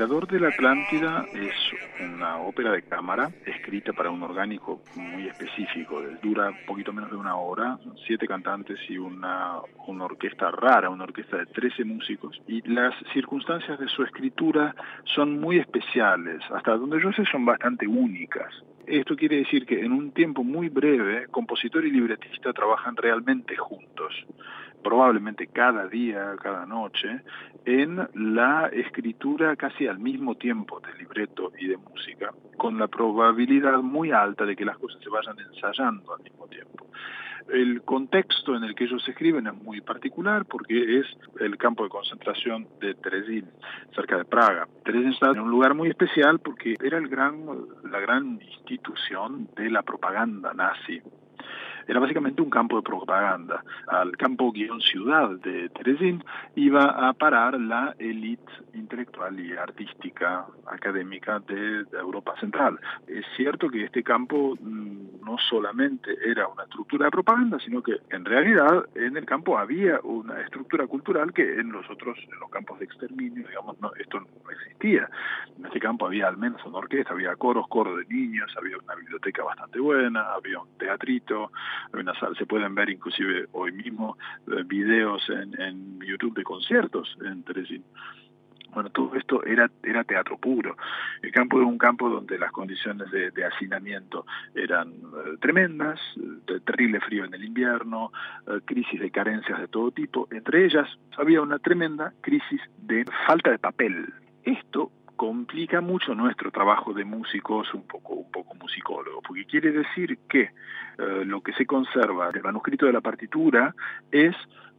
Emperador de la Atlántida es una ópera de cámara escrita para un orgánico muy específico. Dura poquito menos de una hora, siete cantantes y una, una orquesta rara, una orquesta de 13 músicos. Y las circunstancias de su escritura son muy especiales, hasta donde yo sé son bastante únicas. Esto quiere decir que en un tiempo muy breve, compositor y libretista trabajan realmente juntos probablemente cada día, cada noche, en la escritura casi al mismo tiempo de libreto y de música, con la probabilidad muy alta de que las cosas se vayan ensayando al mismo tiempo. El contexto en el que ellos escriben es muy particular porque es el campo de concentración de Terezín, cerca de Praga. Terezín está en un lugar muy especial porque era el gran, la gran institución de la propaganda nazi era básicamente un campo de propaganda. Al campo guion ciudad de Terezín iba a parar la élite intelectual y artística académica de, Europa Central. Es cierto que este campo mm, no solamente era una estructura de propaganda, sino que en realidad en el campo había una estructura cultural que en los otros, en los campos de exterminio, digamos, no, esto no existía. En este campo había al menos una orquesta, había coros, coro de niños, había una biblioteca bastante buena, había un teatrito, se pueden ver inclusive hoy mismo eh, videos en, en YouTube de conciertos en Teresín. Bueno, todo esto era, era teatro puro. El campo era un campo donde las condiciones de, hacinamiento eran eh, tremendas, terrible frío en el invierno, eh, crisis de carencias de todo tipo. Entre ellas había una tremenda crisis de falta de papel. Esto complica mucho nuestro trabajo de músicos un poco un poco musicólogos porque quiere decir que eh, lo que se conserva del manuscrito de la partitura es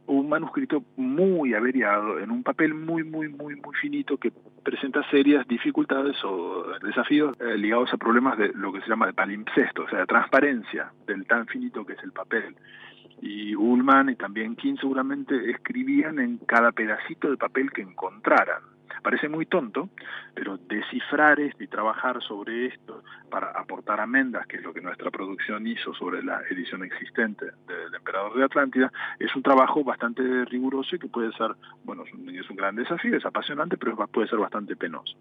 un manuscrito muy averiado en un papel muy muy muy muy finito que presenta serias dificultades o desafíos eh, ligados a problemas de lo que se llama de palimpsesto, o sea, transparencia del tan finito que es el papel y Ullman y también King seguramente escribían en cada pedacito de papel que encontraran. Parece muy tonto, pero descifrar esto y trabajar sobre esto para aportar amendas, que es lo que nuestra producción hizo sobre la edición existente del Emperador de Atlántida, es un trabajo bastante riguroso y que puede ser, bueno, es un gran desafío, es apasionante, pero puede ser bastante penoso.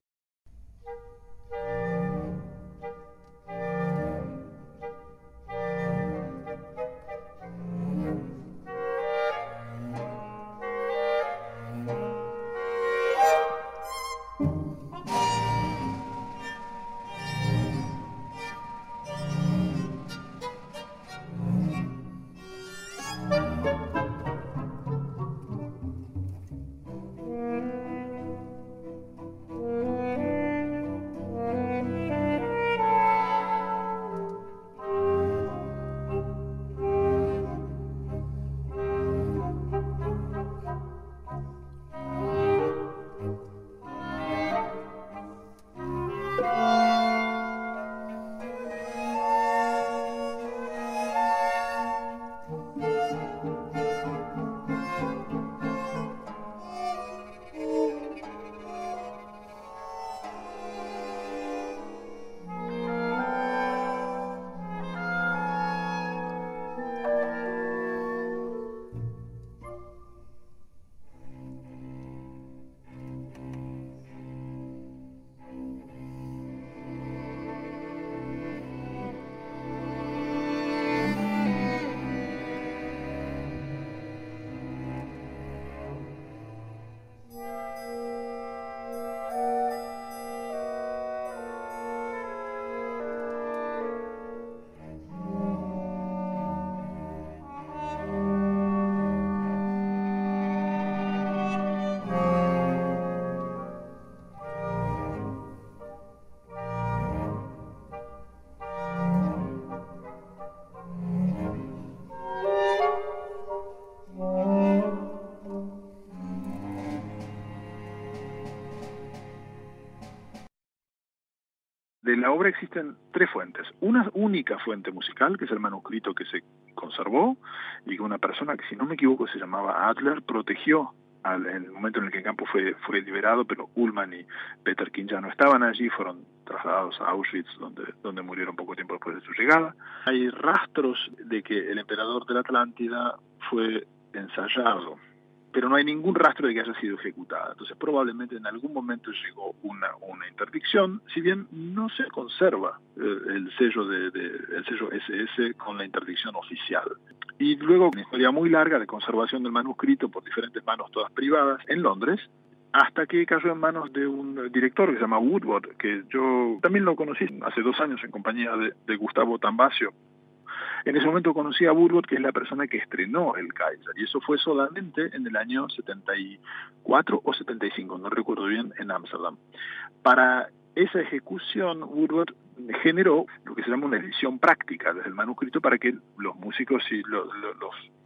La obra existen tres fuentes. Una única fuente musical, que es el manuscrito que se conservó y que una persona que, si no me equivoco, se llamaba Adler, protegió al, en el momento en el que el campo fue, fue liberado, pero Ullman y Peter King ya no estaban allí, fueron trasladados a Auschwitz, donde, donde murieron poco tiempo después de su llegada. Hay rastros de que el emperador de la Atlántida fue ensayado pero no hay ningún rastro de que haya sido ejecutada. Entonces probablemente en algún momento llegó una, una interdicción, si bien no se conserva eh, el sello de, el sello SS con la interdicción oficial. Y luego una historia muy larga de conservación del manuscrito por diferentes manos todas privadas en Londres, hasta que cayó en manos de un director que se llama Woodward, que yo también lo conocí hace dos años en compañía de, de Gustavo Tambacio, en ese momento conocí a Burgott, que es la persona que estrenó el Kaiser, y eso fue solamente en el año 74 o 75, no recuerdo bien, en Ámsterdam. Para esa ejecución, Woodward generó lo que se llama una edición práctica desde el manuscrito para que los músicos y los,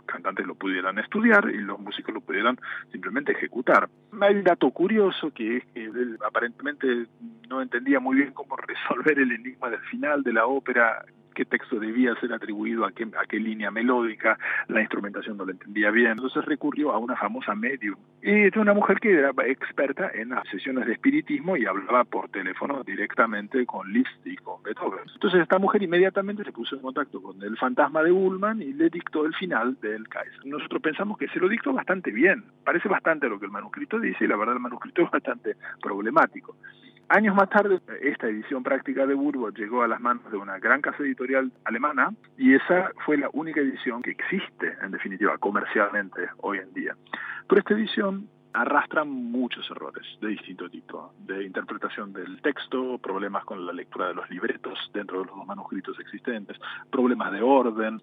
cantantes lo pudieran estudiar y los músicos lo pudieran simplemente ejecutar. Hay un dato curioso que es que aparentemente no entendía muy bien cómo resolver el enigma del final de la ópera qué texto debía ser atribuido a qué, a qué línea melódica, la instrumentación no la entendía bien, entonces recurrió a una famosa medium. Y es una mujer que era experta en las sesiones de espiritismo y hablaba por teléfono directamente con Liszt y con Beethoven. Entonces esta mujer inmediatamente se puso en contacto con el fantasma de Ullman y le dictó el final del Kaiser. Nosotros pensamos que se lo dictó bastante bien, parece bastante lo que el manuscrito dice y la verdad el manuscrito es bastante problemático. Años más tarde, esta edición práctica de Burbo llegó a las manos de una gran casa editorial alemana y esa fue la única edición que existe, en definitiva, comercialmente hoy en día. Pero esta edición arrastra muchos errores de distinto tipo, de interpretación del texto, problemas con la lectura de los libretos dentro de los manuscritos existentes, problemas de orden,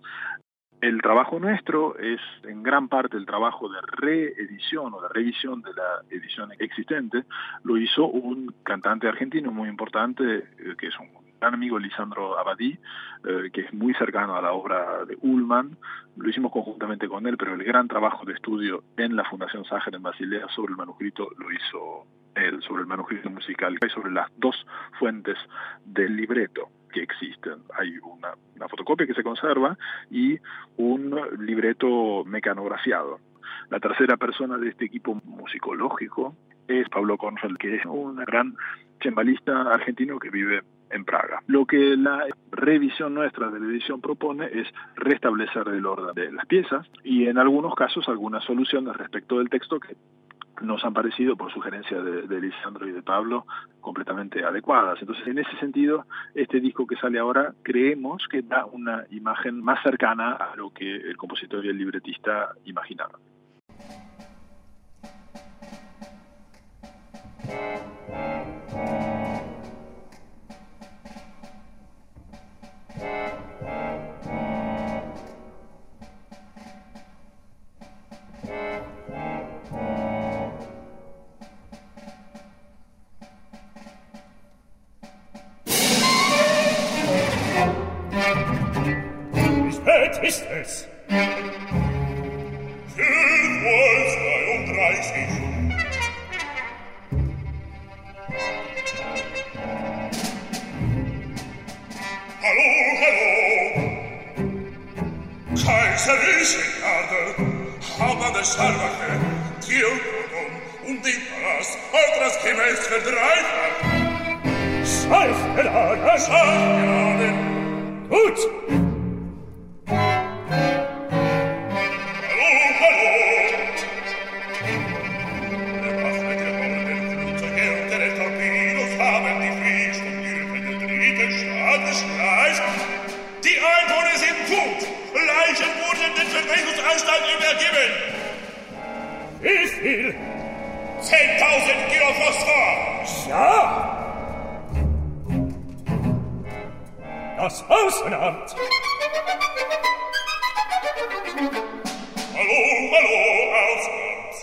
el trabajo nuestro es en gran parte el trabajo de reedición o de revisión de la edición existente. Lo hizo un cantante argentino muy importante, eh, que es un gran amigo Lisandro Abadí, eh, que es muy cercano a la obra de Ullman. Lo hicimos conjuntamente con él, pero el gran trabajo de estudio en la Fundación Ságer en Basilea sobre el manuscrito lo hizo él, sobre el manuscrito musical y sobre las dos fuentes del libreto fotocopia que se conserva y un libreto mecanografiado. La tercera persona de este equipo musicológico es Pablo Cornfeld, que es un gran cembalista argentino que vive en Praga. Lo que la revisión nuestra de la edición propone es restablecer el orden de las piezas y en algunos casos algunas soluciones respecto del texto que nos han parecido, por sugerencia de, de, Lisandro y de Pablo, completamente adecuadas. Entonces, en ese sentido, este disco que sale ahora creemos que da una imagen más cercana a lo que el compositor y el libretista imaginaron. ist es? Fünfmal zweiunddreißig. Hallo, hallo. Kaiserische Garde, Haber der Scharwache, Theododum und Diparas, Altras gemäß verdreifacht. Schweifelager! Schweifelager! viel? 10.000 Kilo Phosphor! Ja! Das Außenamt! Hallo, hallo, Außenamt!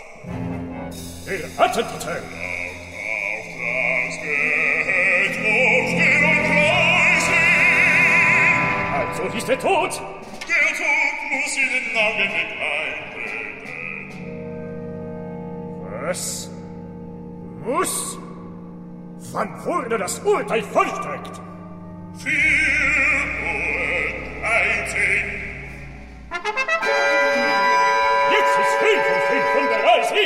Ihr hattet die Also ist er tot! Der Tod muss in den Augenblick Was? Muss? Wann wurde das Urteil vollstreckt? Viel Uhr einzig. Jetzt ist viel von viel von der Reise.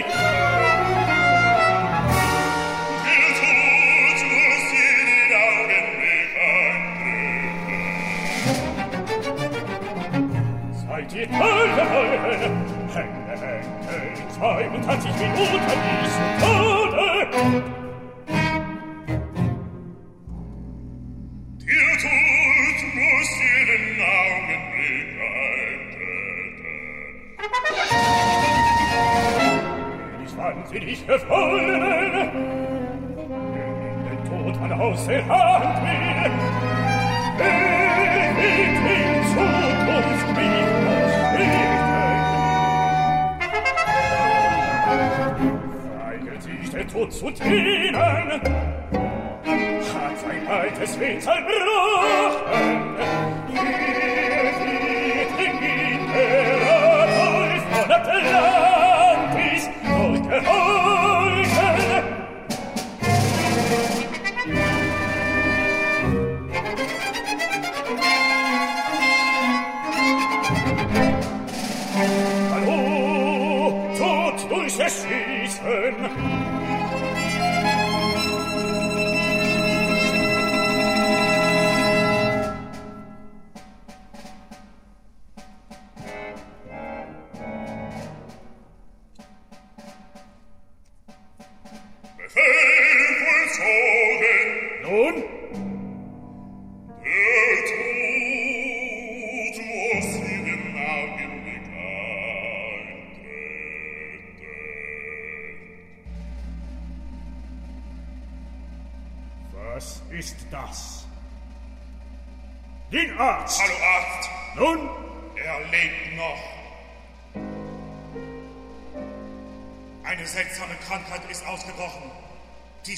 Seid ihr toll geworden? 23 Minuten ist Tode.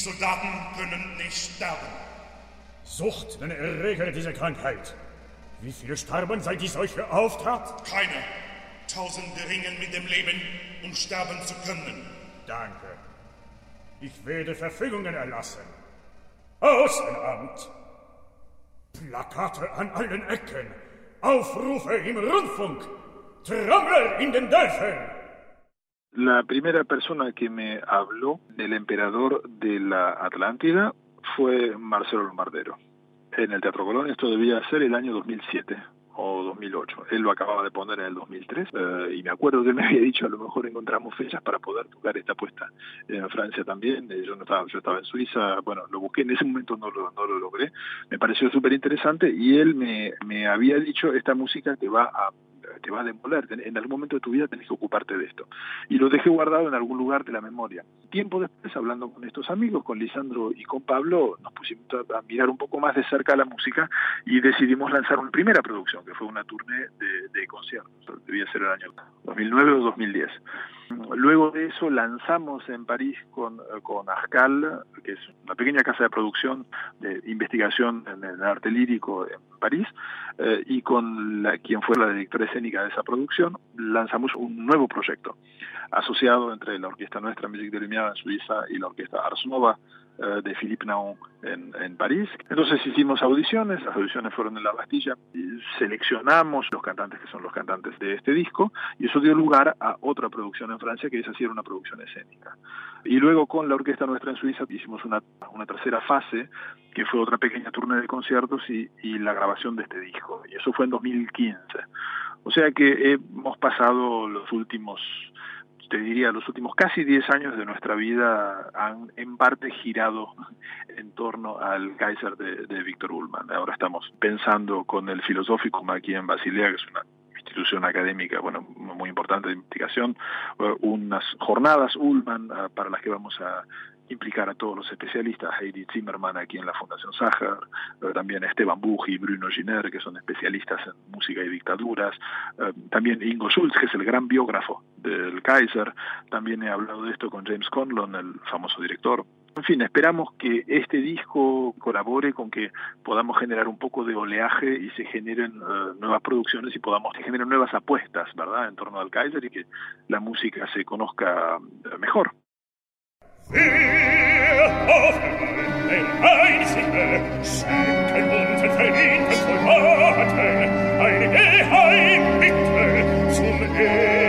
Soldaten können nicht sterben. Sucht den Erreger dieser Krankheit. Wie viele starben, seit die Seuche auftrat? Keine. Tausende ringen mit dem Leben, um sterben zu können. Danke. Ich werde Verfügungen erlassen. Außenamt. Plakate an allen Ecken. Aufrufe im Rundfunk. Trommel in den Dörfern. La primera persona que me habló del emperador de la Atlántida fue Marcelo Lombardero. En el Teatro Colón esto debía ser el año 2007 o 2008. Él lo acababa de poner en el 2003 eh, y me acuerdo que me había dicho a lo mejor encontramos fechas para poder tocar esta puesta en Francia también. Eh, yo no estaba, yo estaba en Suiza, bueno, lo busqué en ese momento no lo, no lo logré. Me pareció súper interesante y él me, me había dicho esta música que va a te va a demoler, en algún momento de tu vida tenés que ocuparte de esto. Y lo dejé guardado en algún lugar de la memoria. Tiempo después, hablando con estos amigos, con Lisandro y con Pablo, nos pusimos a, mirar un poco más de cerca la música y decidimos lanzar una primera producción, que fue una tournée de, de conciertos, debía ser el año 2009 o 2010. Luego de eso lanzamos en París con, con Ascal, que es una pequeña casa de producción de investigación en el arte lírico en París, eh, y con la, quien fue la directora escénica de esa producción, lanzamos un nuevo proyecto asociado entre la orquesta nuestra Musique de Lumière en Suiza y la orquesta Ars Nova eh, de Philippe Naon en, en, París. Entonces hicimos audiciones, las audiciones fueron en la Bastilla, y seleccionamos los cantantes que son los cantantes de este disco y eso dio lugar a otra producción en Francia que es así era una producción escénica. Y luego con la orquesta nuestra en Suiza hicimos una, una tercera fase que fue otra pequeña turno de conciertos y, y la grabación de este disco. Y eso fue en 2015. O sea que hemos pasado los últimos te diría, los últimos casi 10 años de nuestra vida han en parte girado en torno al Kaiser de, Víctor Ullmann. Ahora estamos pensando con el Filosófico aquí en Basilea, que es una institución académica, bueno, muy importante de investigación, eh, unas jornadas Ullmann ah, para las que vamos a implicar a todos los especialistas, Heidi Zimmerman aquí en la Fundación Sacher, también Esteban Buch y Bruno Giner, que son especialistas en música y dictaduras, eh, también Ingo Schulz, que es el gran biógrafo del Kaiser, también he hablado de esto con James Conlon, el famoso director. En fin, esperamos que este disco colabore con que podamos generar un poco de oleaje y se generen eh, nuevas producciones y podamos generar nuevas apuestas, ¿verdad?, en torno al Kaiser y que la música se conozca eh, mejor. Wir Ein Eheim bitte zum Eheim.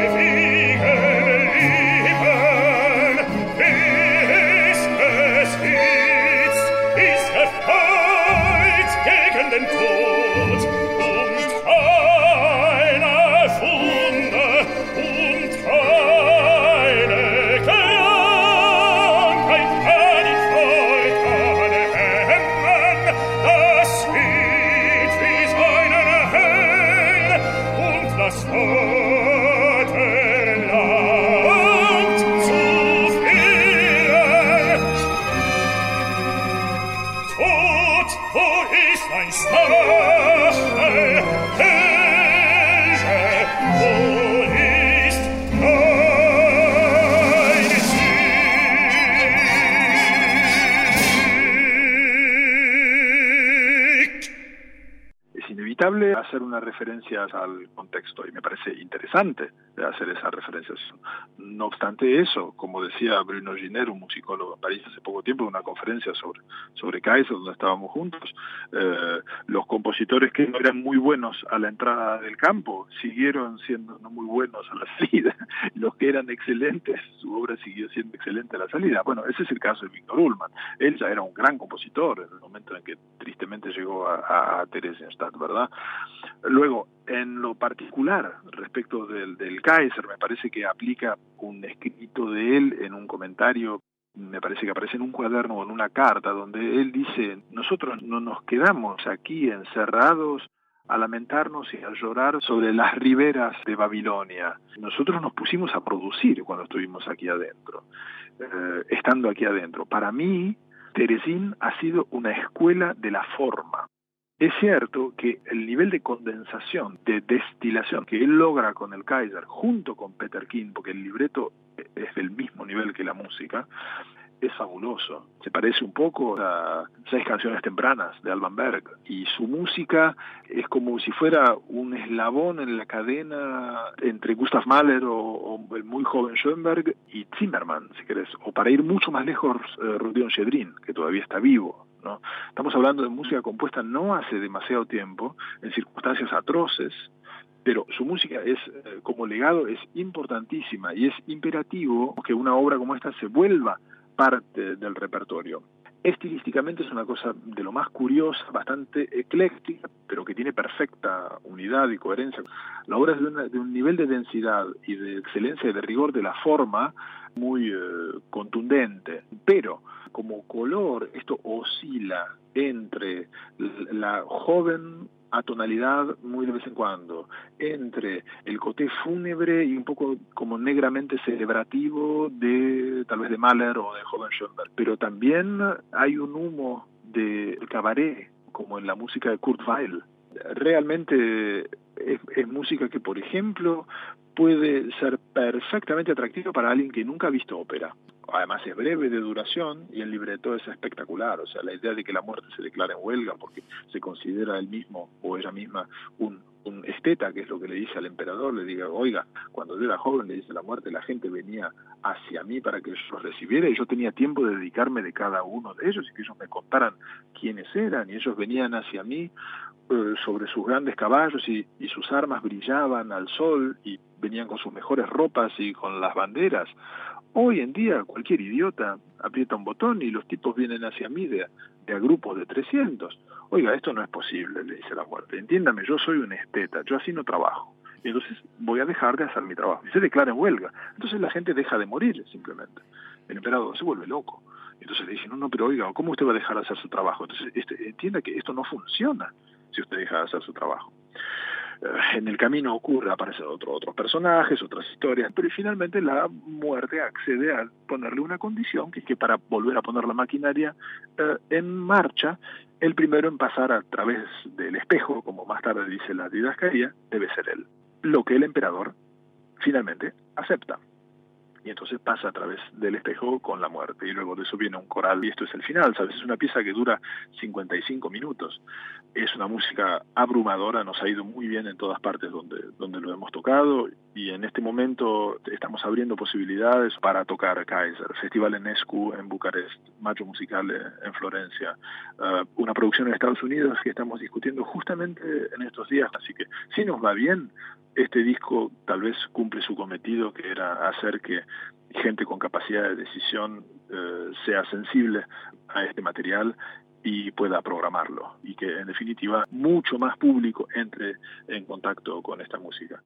Hacer una referencia al contexto y me parece interesante hacer esa referencia. No obstante eso, como decía Bruno Giner, un musicólogo en París hace poco tiempo, en una conferencia sobre, sobre Kaiser, donde estábamos juntos, eh, los compositores que no eran muy buenos a la entrada del campo siguieron siendo no muy buenos a la salida. Los que eran excelentes, su obra siguió siendo excelente a la salida. Bueno, ese es el caso de Víctor Ullmann. Él ya era un gran compositor en el momento en que tristemente llegó a, a Theresienstadt, ¿verdad? Luego, en lo particular, respecto del, del Kaiser, me parece que aplica un escrito de él en un comentario me parece que aparece en un cuaderno o en una carta donde él dice, nosotros no nos quedamos aquí encerrados a lamentarnos y a llorar sobre las riberas de Babilonia. Nosotros nos pusimos a producir cuando estuvimos aquí adentro, eh, estando aquí adentro. Para mí, Teresín ha sido una escuela de la forma. Es cierto que el nivel de condensación, de destilación que él logra con el Kaiser, junto con Peter King, porque el libreto es del mismo nivel que la música, es fabuloso. Se parece un poco a Seis canciones tempranas de Alban Berg y su música es como si fuera un eslabón en la cadena entre Gustav Mahler o, el muy joven Schoenberg y Zimmermann, si querés, o para ir mucho más lejos, eh, Rudion Shedrin, que todavía está vivo. Estamos hablando de música compuesta no hace demasiado tiempo, en circunstancias atroces, pero su música es eh, como legado es importantísima y es imperativo que una obra como esta se vuelva parte del repertorio. Estilísticamente es una cosa de lo más curiosa, bastante ecléctica, pero que tiene perfecta unidad y coherencia. La obra es de, un nivel de densidad y de excelencia y de rigor de la forma muy eh, contundente, pero como color esto oscila entre la joven atonalidad muy de vez en cuando, entre el coté fúnebre y un poco como negramente celebrativo de tal vez de Mahler o de Joven Schoenberg. Pero también hay un humo de cabaret, como en la música de Kurt Weill. Realmente es, música que, por ejemplo, puede ser perfectamente atractiva para alguien que nunca ha visto ópera. Además es breve de duración y el libreto es espectacular, o sea, la idea de que la muerte se declara en huelga porque se considera él mismo o ella misma un, un esteta, que es lo que le dice al emperador, le diga, oiga, cuando yo era joven, le dice la muerte, la gente venía hacia mí para que yo los recibiera y yo tenía tiempo de dedicarme de cada uno de ellos y que ellos me contaran quiénes eran. Y ellos venían hacia mí eh, sobre sus grandes caballos y, y sus armas brillaban al sol y venían con sus mejores ropas y con las banderas. Hoy en día cualquier idiota aprieta un botón y los tipos vienen hacia mí de, a grupos de 300. Oiga, esto no es posible, le dice la muerte. Entiéndame, yo soy un esteta, yo así no trabajo. Y entonces voy a dejar de hacer mi trabajo. Y se declara en huelga. Entonces la gente deja de morir simplemente. El emperador se vuelve loco. Entonces le dice, no, no, pero oiga, ¿cómo usted va a dejar de hacer su trabajo? Entonces este, entienda que esto no funciona si usted deja de hacer su trabajo. Eh, en el camino ocurre, aparecen otro, otros personajes, otras historias, pero finalmente la muerte accede a ponerle una condición, que es que para volver a poner la maquinaria eh, en marcha, el primero en pasar a través del espejo, como más tarde dice la didascalia, debe ser él. Lo que el emperador finalmente acepta y entonces pasa a través del espejo con la muerte y luego de eso viene un coral y esto es el final, ¿sabes? Es una pieza que dura 55 minutos. Es una música abrumadora, nos ha ido muy bien en todas partes donde, donde lo hemos tocado y en este momento estamos abriendo posibilidades para tocar Kaiser, Festival en Escu en Bucarest, Macho Musical en Florencia, uh, una producción en Estados Unidos que estamos discutiendo justamente en estos días, así que si nos va bien, este disco tal vez cumple su cometido, que era hacer que gente con capacidad de decisión eh, sea sensible a este material y pueda programarlo y que en definitiva mucho más público entre en contacto con esta música.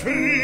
tree.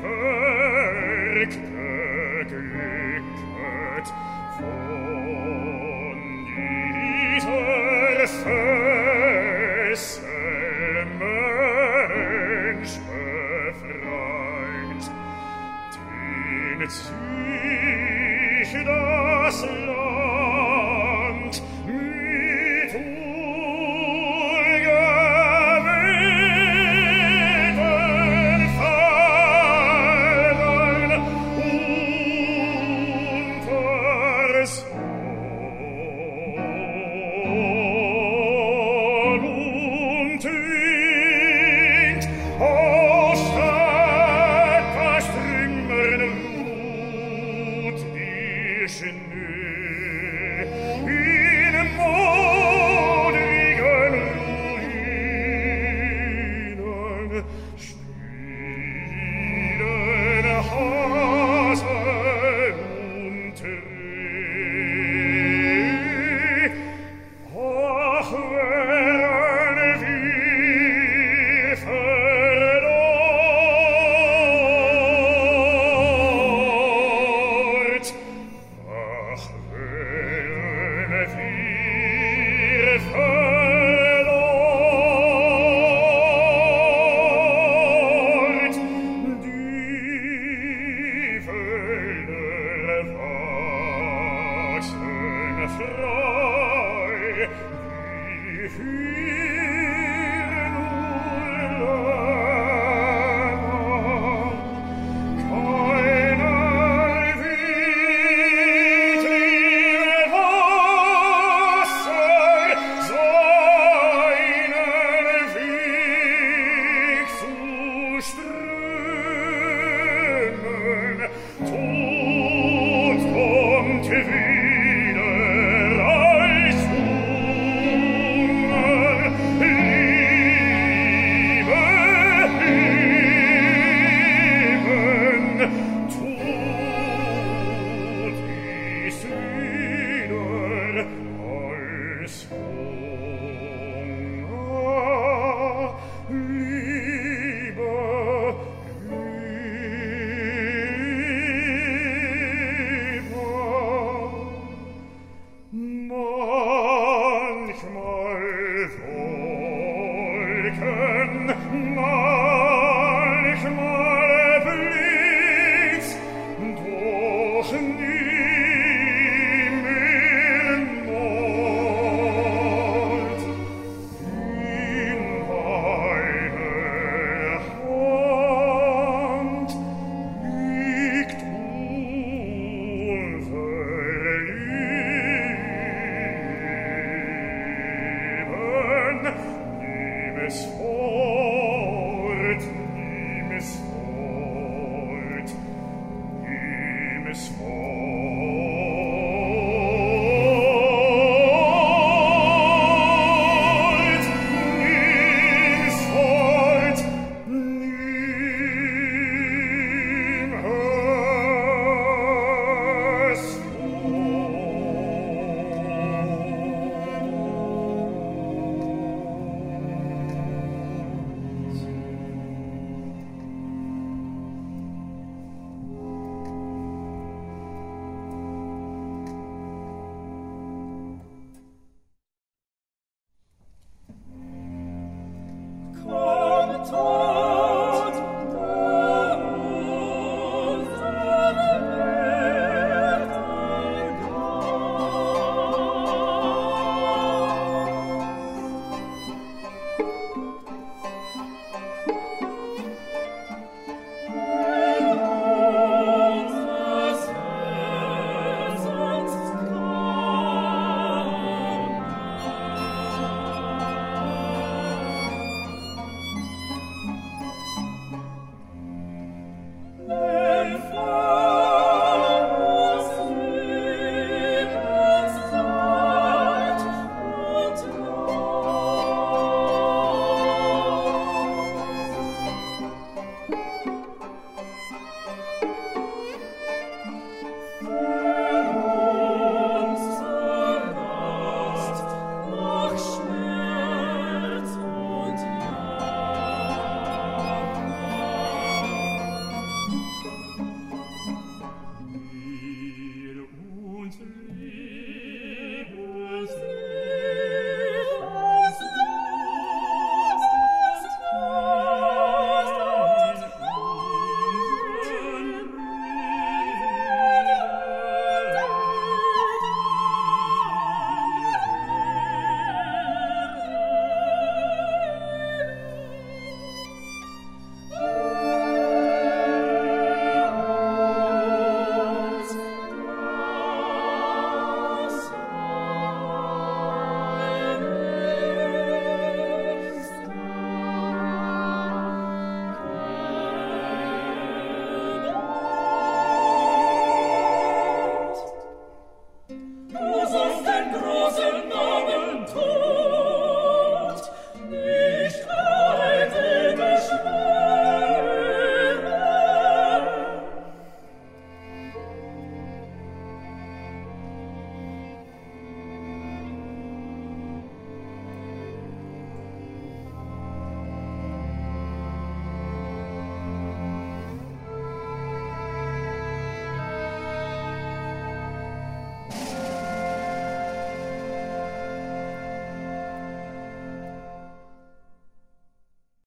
verrückte vor.